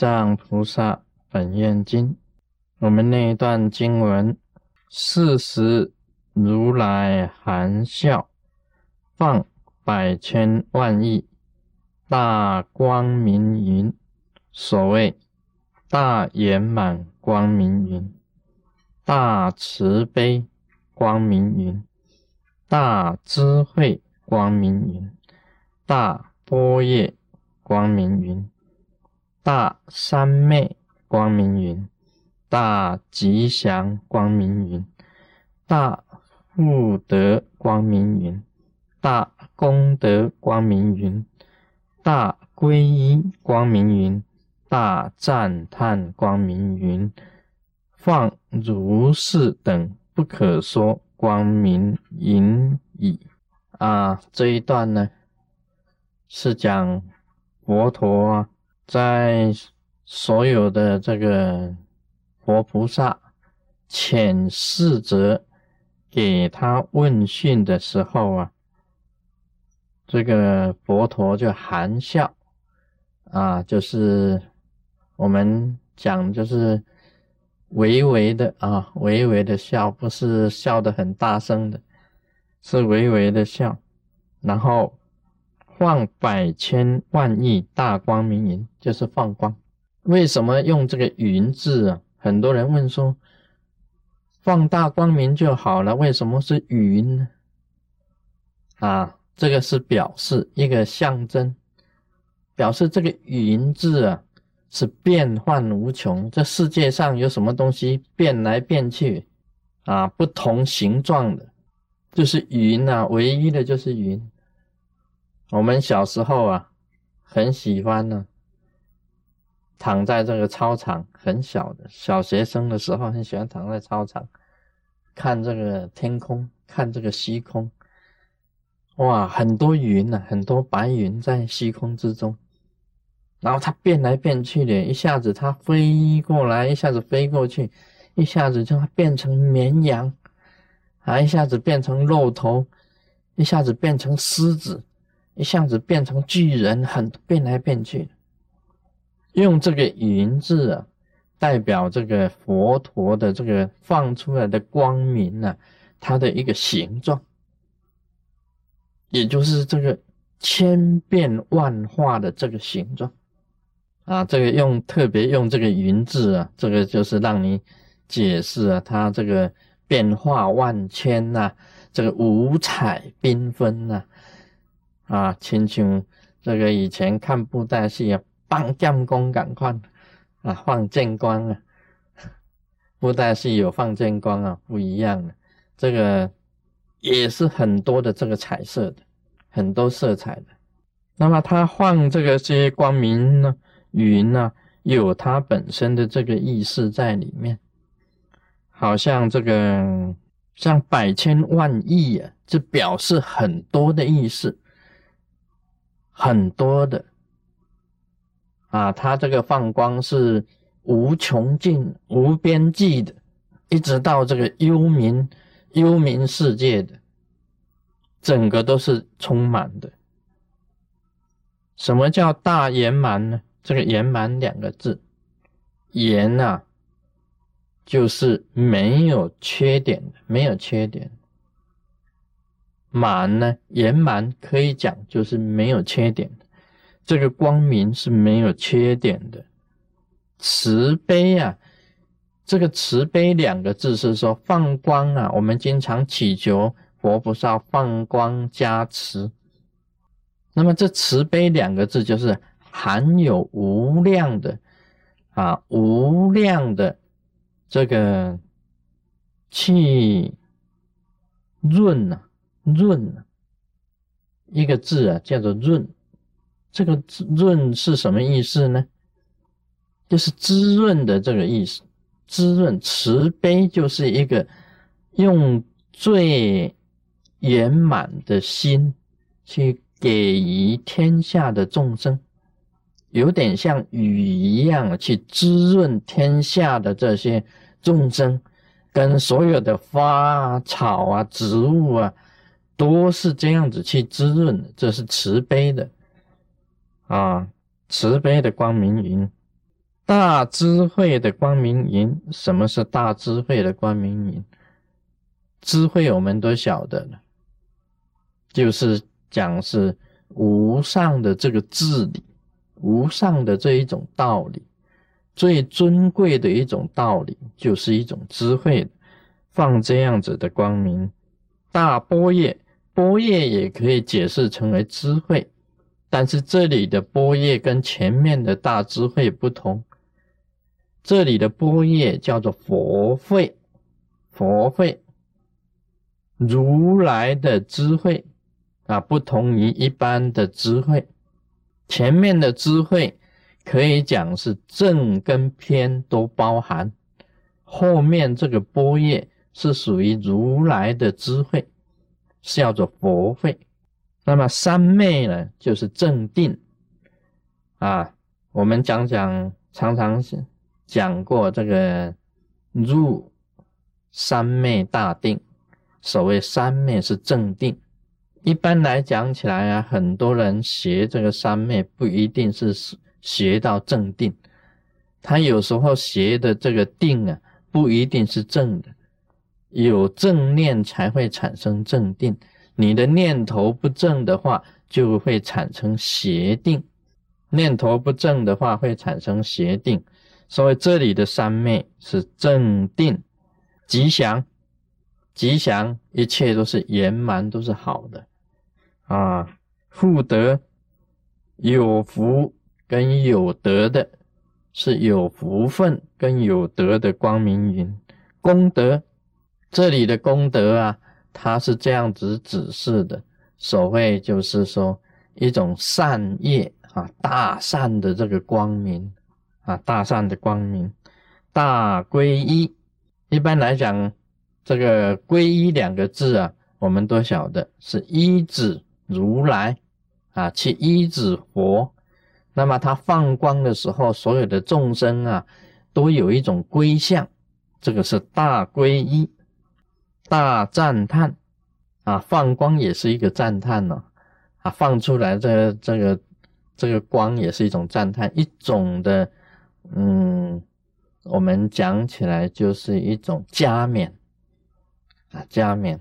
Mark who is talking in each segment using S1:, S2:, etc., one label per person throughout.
S1: 藏菩萨本愿经，我们那一段经文：四时如来含笑，放百千万亿大光明云。所谓大圆满光明云，大慈悲光明云，大智慧光明云，大波叶光明云。大三昧光明云，大吉祥光明云，大福德光明云，大功德光明云，大皈依光明云，大赞叹光明云，放如是等不可说光明云矣。啊，这一段呢，是讲佛陀啊。在所有的这个佛菩萨遣侍者给他问讯的时候啊，这个佛陀就含笑啊，就是我们讲就是微微的啊，微微的笑，不是笑得很大声的，是微微的笑，然后。放百千万亿大光明云，就是放光。为什么用这个“云”字啊？很多人问说，放大光明就好了，为什么是云呢？啊，这个是表示一个象征，表示这个“云”字啊是变幻无穷。这世界上有什么东西变来变去啊？不同形状的，就是云啊，唯一的就是云。我们小时候啊，很喜欢呢，躺在这个操场，很小的小学生的时候，很喜欢躺在操场，看这个天空，看这个虚空，哇，很多云呐，很多白云在虚空之中，然后它变来变去的，一下子它飞过来，一下子飞过去，一下子就变成绵羊，啊，一下子变成骆驼，一下子变成狮子。一下子变成巨人，很变来变去。用这个“云”字啊，代表这个佛陀的这个放出来的光明啊，它的一个形状，也就是这个千变万化的这个形状啊。这个用特别用这个“云”字啊，这个就是让你解释啊，它这个变化万千呐，这个五彩缤纷呐。啊亲像这个以前看布袋戏啊，放剑光赶快啊，放剑光啊，布袋戏有放剑光啊，不一样的，这个也是很多的这个彩色的，很多色彩的。那么它放这个些光明呢，云呢，有它本身的这个意识在里面，好像这个像百千万亿啊，这表示很多的意思。很多的啊，它这个放光是无穷尽、无边际的，一直到这个幽冥、幽冥世界的，整个都是充满的。什么叫大圆满呢？这个“圆满”两个字，“圆”啊，就是没有缺点的，没有缺点。满呢？圆满可以讲就是没有缺点，这个光明是没有缺点的。慈悲啊，这个慈悲两个字是说放光啊，我们经常祈求佛菩萨放光加持。那么这慈悲两个字就是含有无量的啊，无量的这个气润啊。润一个字啊，叫做润。这个润是什么意思呢？就是滋润的这个意思。滋润慈悲就是一个用最圆满的心去给予天下的众生，有点像雨一样去滋润天下的这些众生，跟所有的花啊草啊、植物啊。多是这样子去滋润的，这是慈悲的啊，慈悲的光明云。大智慧的光明云，什么是大智慧的光明云？智慧我们都晓得了，就是讲是无上的这个智理，无上的这一种道理，最尊贵的一种道理，就是一种智慧。放这样子的光明，大波叶，波叶也可以解释成为智慧，但是这里的波叶跟前面的大智慧不同，这里的波叶叫做佛慧，佛慧。如来的智慧啊，不同于一般的智慧。前面的智慧可以讲是正跟偏都包含，后面这个波叶是属于如来的智慧，是叫做佛慧。那么三昧呢，就是正定啊。我们讲讲，常常讲过这个入三昧大定。所谓三昧是正定，一般来讲起来啊，很多人学这个三昧不一定是学到正定，他有时候学的这个定啊，不一定是正的，有正念才会产生正定，你的念头不正的话，就会产生邪定，念头不正的话会产生邪定，所以这里的三昧是正定，吉祥。吉祥，一切都是圆满，都是好的啊！福德有福跟有德的，是有福分跟有德的光明云。功德这里的功德啊，它是这样子指示的。所谓就是说一种善业啊，大善的这个光明啊，大善的光明，大皈依。一般来讲。这个“皈依”两个字啊，我们都晓得是依止如来啊，去依止佛。那么他放光的时候，所有的众生啊，都有一种归向，这个是大皈依、大赞叹啊。放光也是一个赞叹呢，啊，放出来这这个这个光也是一种赞叹，一种的，嗯，我们讲起来就是一种加冕。啊，加冕，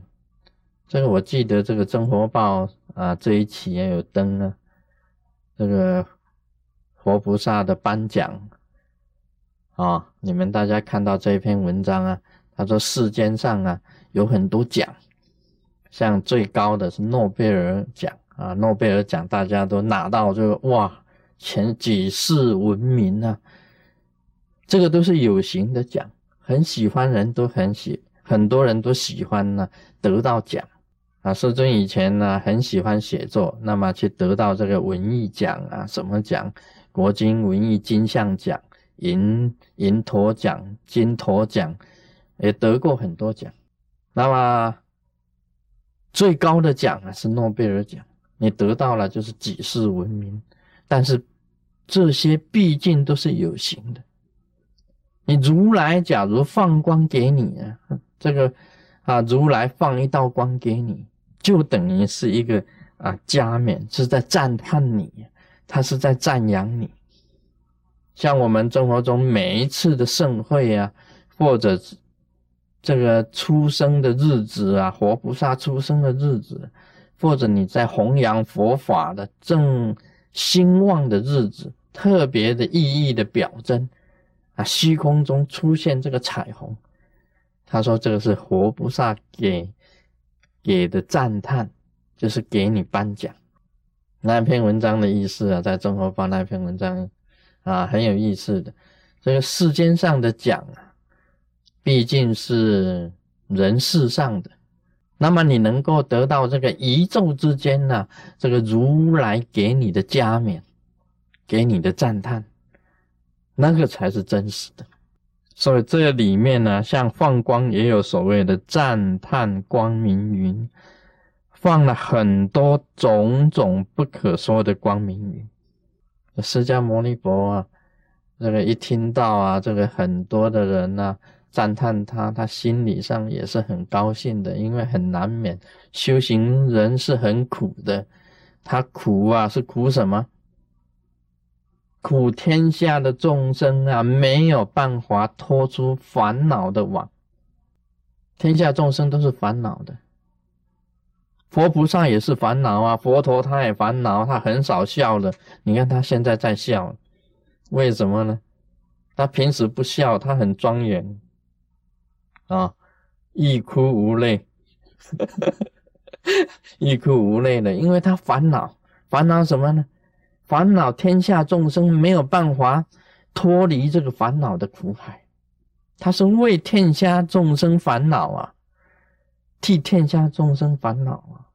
S1: 这个我记得，这个《真佛报》啊，这一期也有登啊。这个佛菩萨的颁奖啊，你们大家看到这一篇文章啊，他说世间上啊有很多奖，像最高的是诺贝尔奖啊，诺贝尔奖大家都拿到这个哇，前举世闻名啊，这个都是有形的奖，很喜欢人都很喜。很多人都喜欢呢，得到奖啊。师尊以前呢很喜欢写作，那么去得到这个文艺奖啊，什么奖？国金文艺金像奖、银银驼奖、金驼奖，也得过很多奖。那么最高的奖啊是诺贝尔奖，你得到了就是举世闻名。但是这些毕竟都是有形的。你如来假如放光给你啊。这个啊，如来放一道光给你，就等于是一个啊加冕，是在赞叹你，他是在赞扬你。像我们生活中每一次的盛会啊，或者这个出生的日子啊，活菩萨出生的日子，或者你在弘扬佛法的正兴旺的日子，特别的意义的表征啊，虚空中出现这个彩虹。他说：“这个是活菩萨给给的赞叹，就是给你颁奖。那篇文章的意思啊，在中国报那篇文章啊，很有意思的。这个世间上的奖啊，毕竟是人世上的，那么你能够得到这个宇宙之间呢，这个如来给你的加冕，给你的赞叹，那个才是真实的。”所以这里面呢，像放光也有所谓的赞叹光明云，放了很多种种不可说的光明云。释迦牟尼佛啊，这个一听到啊，这个很多的人呢赞叹他，他心理上也是很高兴的，因为很难免修行人是很苦的，他苦啊是苦什么？苦天下的众生啊，没有办法脱出烦恼的网。天下众生都是烦恼的，佛菩萨也是烦恼啊，佛陀他也烦恼，他很少笑的。你看他现在在笑，为什么呢？他平时不笑，他很庄严啊，欲哭无泪，欲哭无泪的，因为他烦恼，烦恼什么呢？烦恼天下众生没有办法脱离这个烦恼的苦海，他是为天下众生烦恼啊，替天下众生烦恼啊，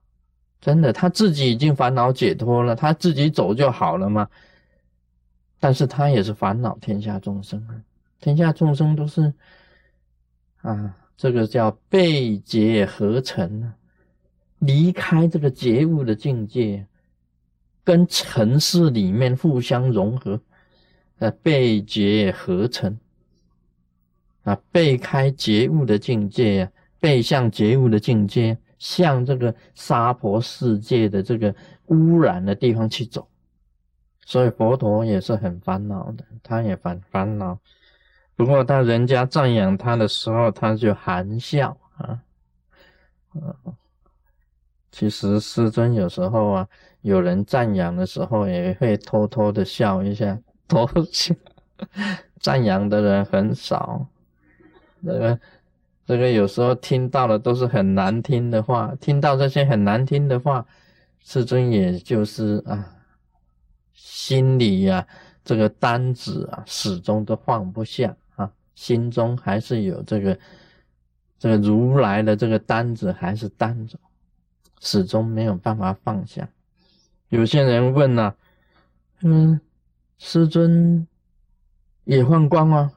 S1: 真的，他自己已经烦恼解脱了，他自己走就好了嘛。但是他也是烦恼天下众生啊，天下众生都是啊，这个叫被劫合成啊，离开这个觉悟的境界，跟尘世里面互相融合，呃，被劫合成啊，背开觉悟的境界啊，背向觉悟的境界，向这个娑婆世界的这个污染的地方去走。所以佛陀也是很烦恼的，他也烦烦恼。不过当人家赞扬他的时候，他就含笑啊。其实师尊有时候啊，有人赞扬的时候，也会偷偷的笑一下，偷笑。赞扬的人很少，这个这个有时候听到的都是很难听的话，听到这些很难听的话，师尊也就是啊。心里呀，这个担子啊，始终都放不下，心中还是有这个这个如来的这个担子，还是担着，始终没有办法放下。有些人问呐，嗯，师尊也放光啊？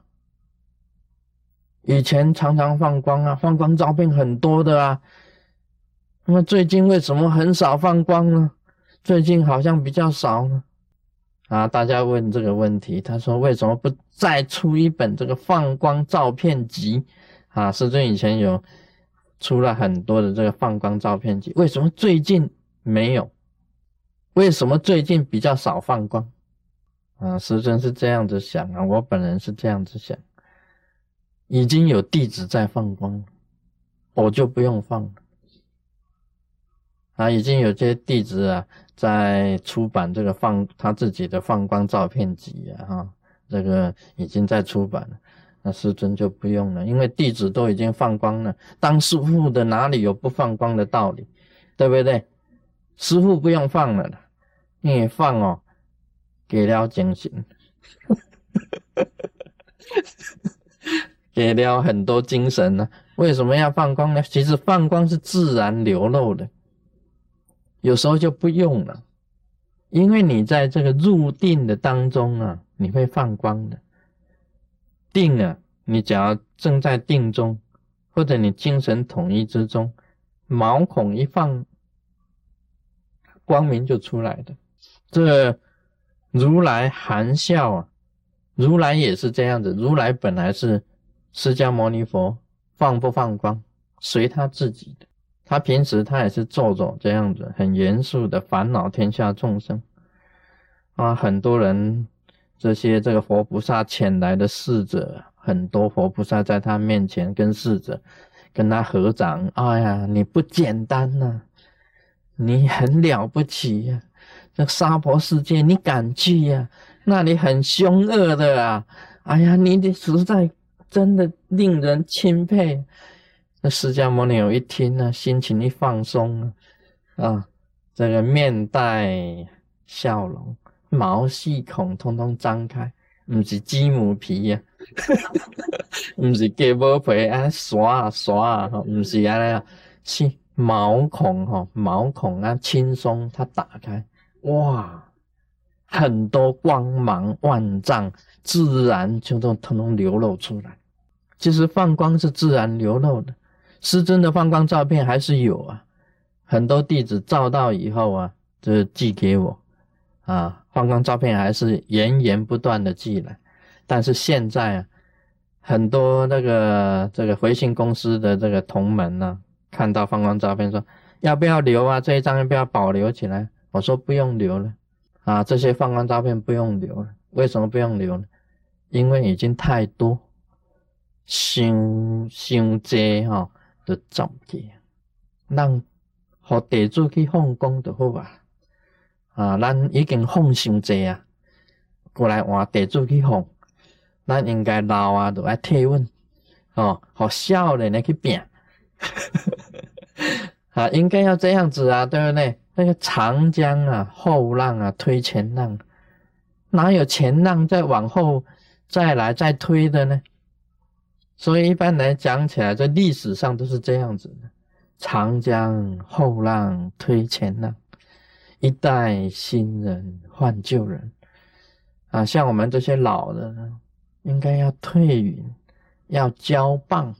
S1: 以前常常放光啊，放光照片很多的啊，那么最近为什么很少放光呢？最近好像比较少呢？啊！大家问这个问题，他说：“为什么不再出一本这个放光照片集？”啊，师尊以前有出了很多的这个放光照片集，为什么最近没有？为什么最近比较少放光？啊，师尊是这样子想啊，我本人是这样子想，已经有弟子在放光，我就不用放了。啊，已经有些弟子啊。在出版这个放他自己的放光照片集啊，哈，这个已经在出版了，那师尊就不用了，因为弟子都已经放光了，当师傅的哪里有不放光的道理，对不对？师傅不用放了，因为放哦，给了精神，给了很多精神呢。为什么要放光呢？其实放光是自然流露的。有时候就不用了，因为你在这个入定的当中啊，你会放光的。定啊，你只要正在定中，或者你精神统一之中，毛孔一放，光明就出来的。这如来含笑啊，如来也是这样子。如来本来是释迦牟尼佛，放不放光，随他自己的。他平时他也是做做这样子，很严肃的烦恼天下众生啊，很多人这些这个佛菩萨遣来的侍者，很多佛菩萨在他面前跟侍者跟他合掌，哎呀，你不简单呐，你很了不起呀，这娑婆世界你敢去呀？那里很凶恶的啊，哎呀，你的实在真的令人钦佩。释迦牟尼有一听呢，心情一放松啊，这个面带笑容，毛细孔通通张开，不是鸡母皮呀，不是鸡母皮啊，刷啊刷啊，不是啊，是毛孔哈，毛孔啊轻松，它打开，哇，很多光芒万丈，自然就都通通流露出来。其实放光是自然流露的。师尊的放光照片还是有啊，很多弟子照到以后啊，就寄给我，啊，放光照片还是源源不断的寄来。但是现在啊，很多那个这个回信公司的这个同门呢，看到放光照片说要不要留啊？这一张要不要保留起来？我说不用留了，啊，这些放光照片不用留了，为什么不用留呢？因为已经太多，伤伤济吼，就造业。让和地主去放工就好啊！啊，咱已经放伤济啊，过来换地主去放，咱应该老啊，就爱退稳，哦，和少年的去拼，啊，应该要这样子啊，对不对？那个长江啊，后浪啊，推前浪，哪有前浪再往后再来再推的呢？所以一般来讲起来，在历史上都是这样子的。长江后浪推前浪，一代新人换旧人啊！像我们这些老的呢，应该要退隐，要交棒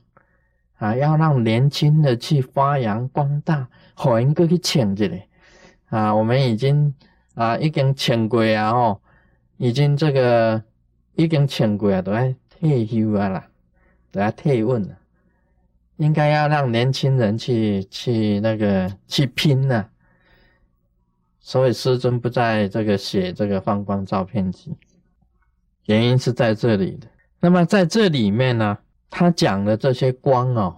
S1: 啊，要让年轻的去发扬光大，好应该去请这里啊！我们已经啊，已经请过啊，哦，已经这个已经请过啊，都要退休啊啦，都要退问了。应该要让年轻人去去那个去拼呢，所以师尊不在这个写这个放光照片集，原因是在这里的。那么在这里面呢，他讲的这些光哦，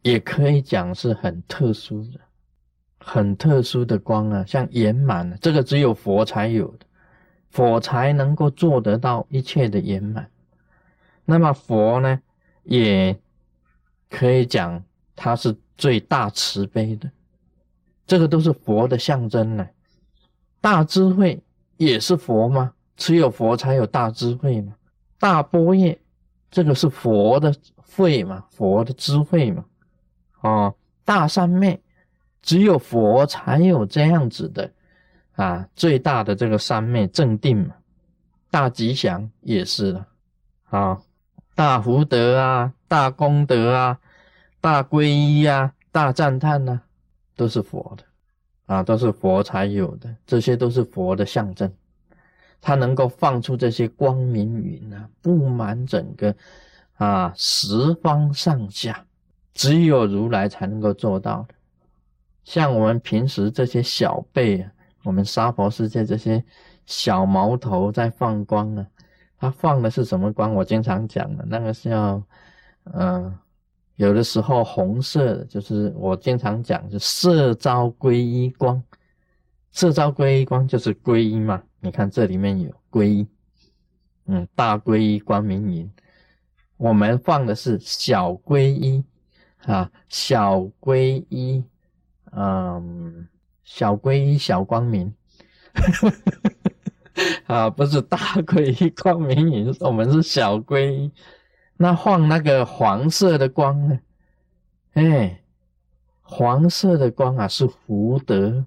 S1: 也可以讲是很特殊的，很特殊的光啊，像圆满，这个只有佛才有的，佛才能够做得到一切的圆满。那么佛呢，也。可以讲，他是最大慈悲的，这个都是佛的象征呢。大智慧也是佛吗？只有佛才有大智慧吗？大波叶，这个是佛的慧嘛？佛的智慧嘛？哦，大三昧，只有佛才有这样子的啊，最大的这个三昧正定嘛。大吉祥也是了，啊，大福德啊，大功德啊。大皈依啊，大赞叹呐，都是佛的啊，都是佛才有的，这些都是佛的象征。它能够放出这些光明云啊，布满整个啊十方上下，只有如来才能够做到的。像我们平时这些小辈啊，我们娑婆世界这些小毛头在放光啊，他放的是什么光？我经常讲的那个叫嗯。有的时候红色的，就是我经常讲，是色招归一光，色招归一光就是皈依嘛。你看这里面有皈依，嗯，大皈依光明云。我们放的是小皈依啊，小皈依，嗯，小皈依小光明，啊，不是大龟 光明影，我们是小龟。那放那个黄色的光呢？哎，黄色的光啊，是福德，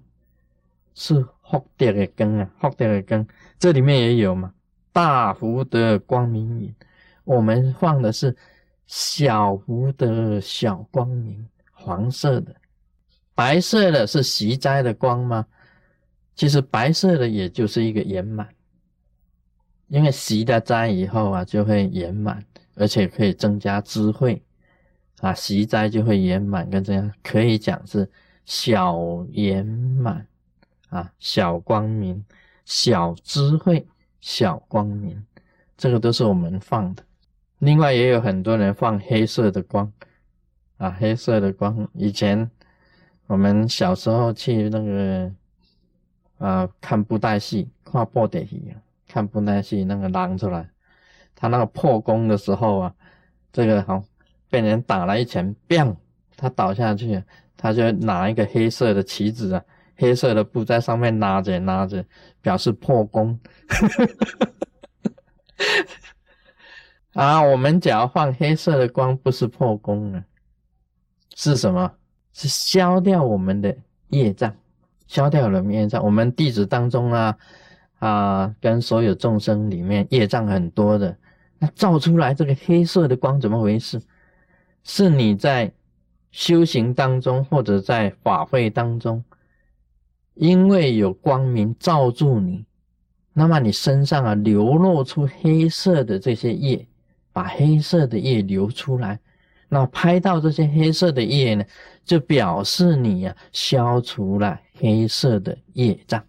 S1: 是福德的根啊，福德的根，这里面也有嘛。大福德光明影，我们放的是小福德小光明，黄色的，白色的是习斋的光吗？其实白色的也就是一个圆满，因为习的斋以后啊，就会圆满。而且可以增加智慧啊，习斋就会圆满，跟这样可以讲是小圆满啊，小光明、小智慧、小光明，这个都是我们放的。另外也有很多人放黑色的光啊，黑色的光。以前我们小时候去那个啊看布袋戏，看布袋戏，看布袋戏那个狼出来。他那个破功的时候啊，这个好被人打了一拳，bang，他倒下去，他就拿一个黑色的旗子啊，黑色的布在上面拉着拉着，表示破功。啊，我们只要放黑色的光，不是破功啊，是什么？是消掉我们的业障，消掉了业障。我们弟子当中啊，啊，跟所有众生里面业障很多的。那照出来这个黑色的光怎么回事？是你在修行当中，或者在法会当中，因为有光明照住你，那么你身上啊流露出黑色的这些业，把黑色的业流出来，那拍到这些黑色的业呢，就表示你呀消除了黑色的业障。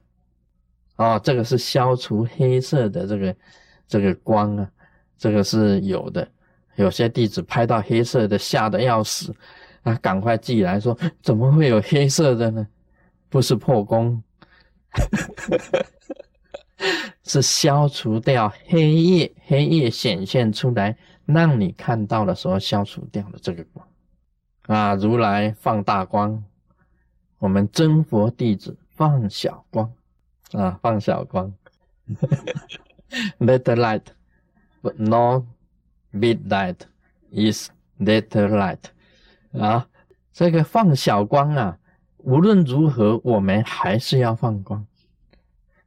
S1: 哦，这个是消除黑色的这个。这个光啊，这个是有的。有些弟子拍到黑色的，吓得要死，啊，赶快寄来说，怎么会有黑色的呢？不是破功，是消除掉黑夜，黑夜显现出来，让你看到的时候消除掉的这个光。啊，如来放大光，我们真佛弟子放小光，啊，放小光。Little light, but not big light is little light。啊，这个放小光啊，无论如何，我们还是要放光。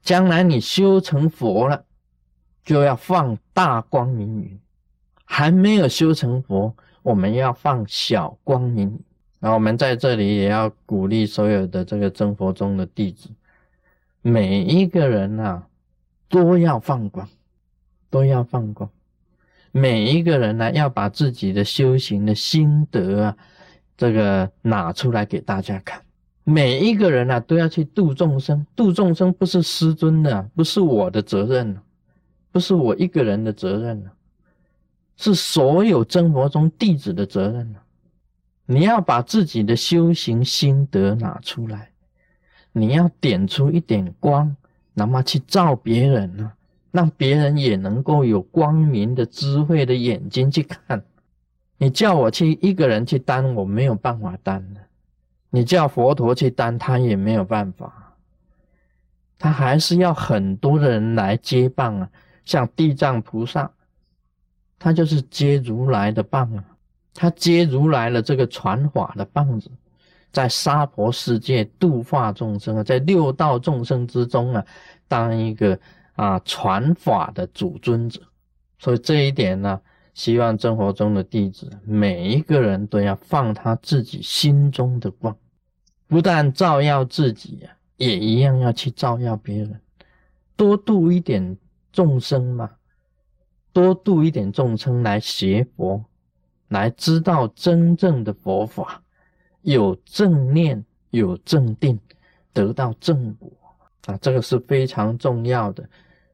S1: 将来你修成佛了，就要放大光明云；还没有修成佛，我们要放小光明。那我们在这里也要鼓励所有的这个真佛中的弟子，每一个人啊。都要放光，都要放光。每一个人呢，要把自己的修行的心得啊，这个拿出来给大家看。每一个人呢，都要去度众生。度众生不是师尊的，不是我的责任不是我一个人的责任是所有真佛中弟子的责任你要把自己的修行心得拿出来，你要点出一点光。那么去照别人呢，让别人也能够有光明的智慧的眼睛去看。你叫我去一个人去担，我没有办法担的。你叫佛陀去担，他也没有办法。他还是要很多的人来接棒啊，像地藏菩萨，他就是接如来的棒啊，他接如来的这个传法的棒子。在娑婆世界度化众生啊，在六道众生之中啊，当一个啊传法的主尊者。所以这一点呢，希望生活中的弟子每一个人都要放他自己心中的光，不但照耀自己呀，也一样要去照耀别人，多度一点众生嘛，多度一点众生来学佛，来知道真正的佛法。有正念，有正定，得到正果啊，这个是非常重要的。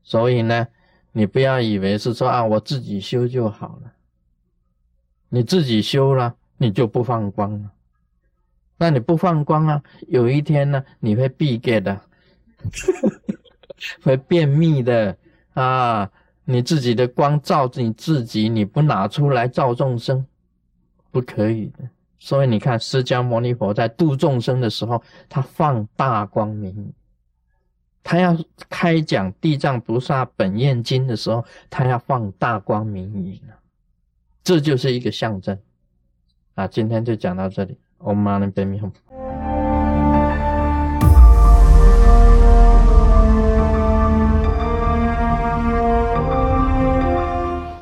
S1: 所以呢，你不要以为是说啊，我自己修就好了。你自己修了，你就不放光了。那你不放光啊，有一天呢，你会闭盖的，会便秘的啊。你自己的光照你自己，你不拿出来照众生，不可以的。所以你看，释迦牟尼佛在度众生的时候，他放大光明；他要开讲《地藏菩萨本愿经》的时候，他要放大光明云这就是一个象征。啊，今天就讲到这里。Om Mani Padme Hum。